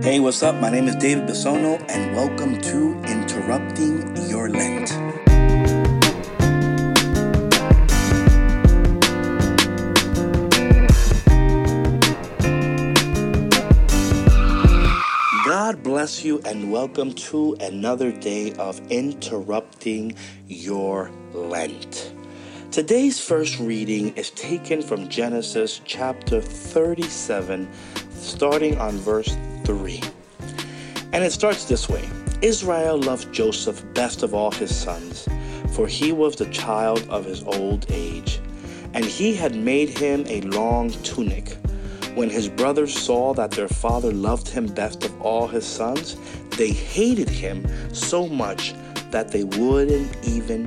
Hey, what's up? My name is David Bisono, and welcome to Interrupting Your Lent. God bless you, and welcome to another day of Interrupting Your Lent. Today's first reading is taken from Genesis chapter 37, starting on verse 3. And it starts this way Israel loved Joseph best of all his sons, for he was the child of his old age, and he had made him a long tunic. When his brothers saw that their father loved him best of all his sons, they hated him so much that they wouldn't even.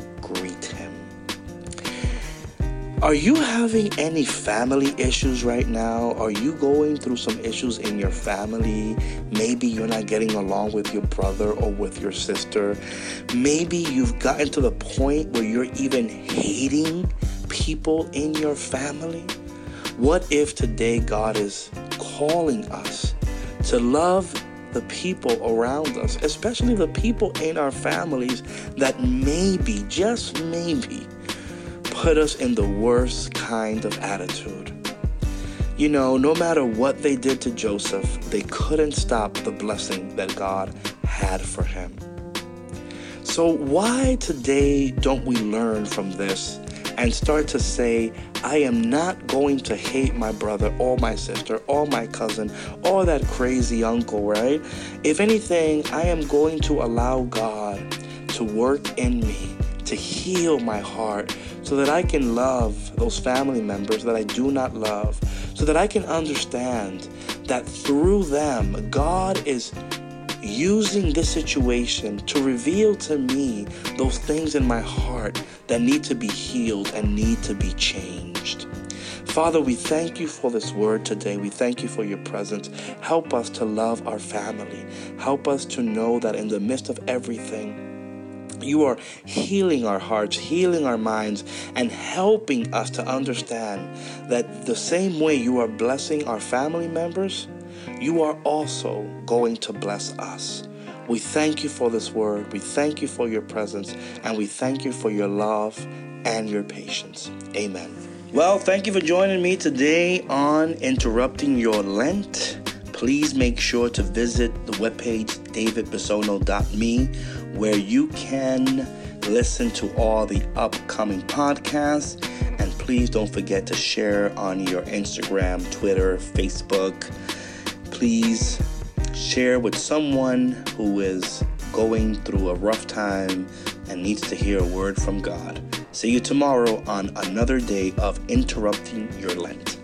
Are you having any family issues right now? Are you going through some issues in your family? Maybe you're not getting along with your brother or with your sister. Maybe you've gotten to the point where you're even hating people in your family. What if today God is calling us to love the people around us, especially the people in our families that maybe, just maybe, put us in the worst kind of attitude? You know, no matter what they did to Joseph, they couldn't stop the blessing that God had for him. So, why today don't we learn from this and start to say, I am not going to hate my brother or my sister or my cousin or that crazy uncle, right? If anything, I am going to allow God to work in me, to heal my heart, so that I can love those family members that I do not love, so that I can understand that through them, God is using this situation to reveal to me those things in my heart that need to be healed and need to be changed. Father, we thank you for this word today. We thank you for your presence. Help us to love our family. Help us to know that in the midst of everything, you are healing our hearts, healing our minds, and helping us to understand that the same way you are blessing our family members, you are also going to bless us. We thank you for this word. We thank you for your presence. And we thank you for your love and your patience. Amen. Well, thank you for joining me today on Interrupting Your Lent. Please make sure to visit the webpage davidbisono.me where you can listen to all the upcoming podcasts. And please don't forget to share on your Instagram, Twitter, Facebook please share with someone who is going through a rough time and needs to hear a word from God. See you tomorrow on another day of interrupting your Lent.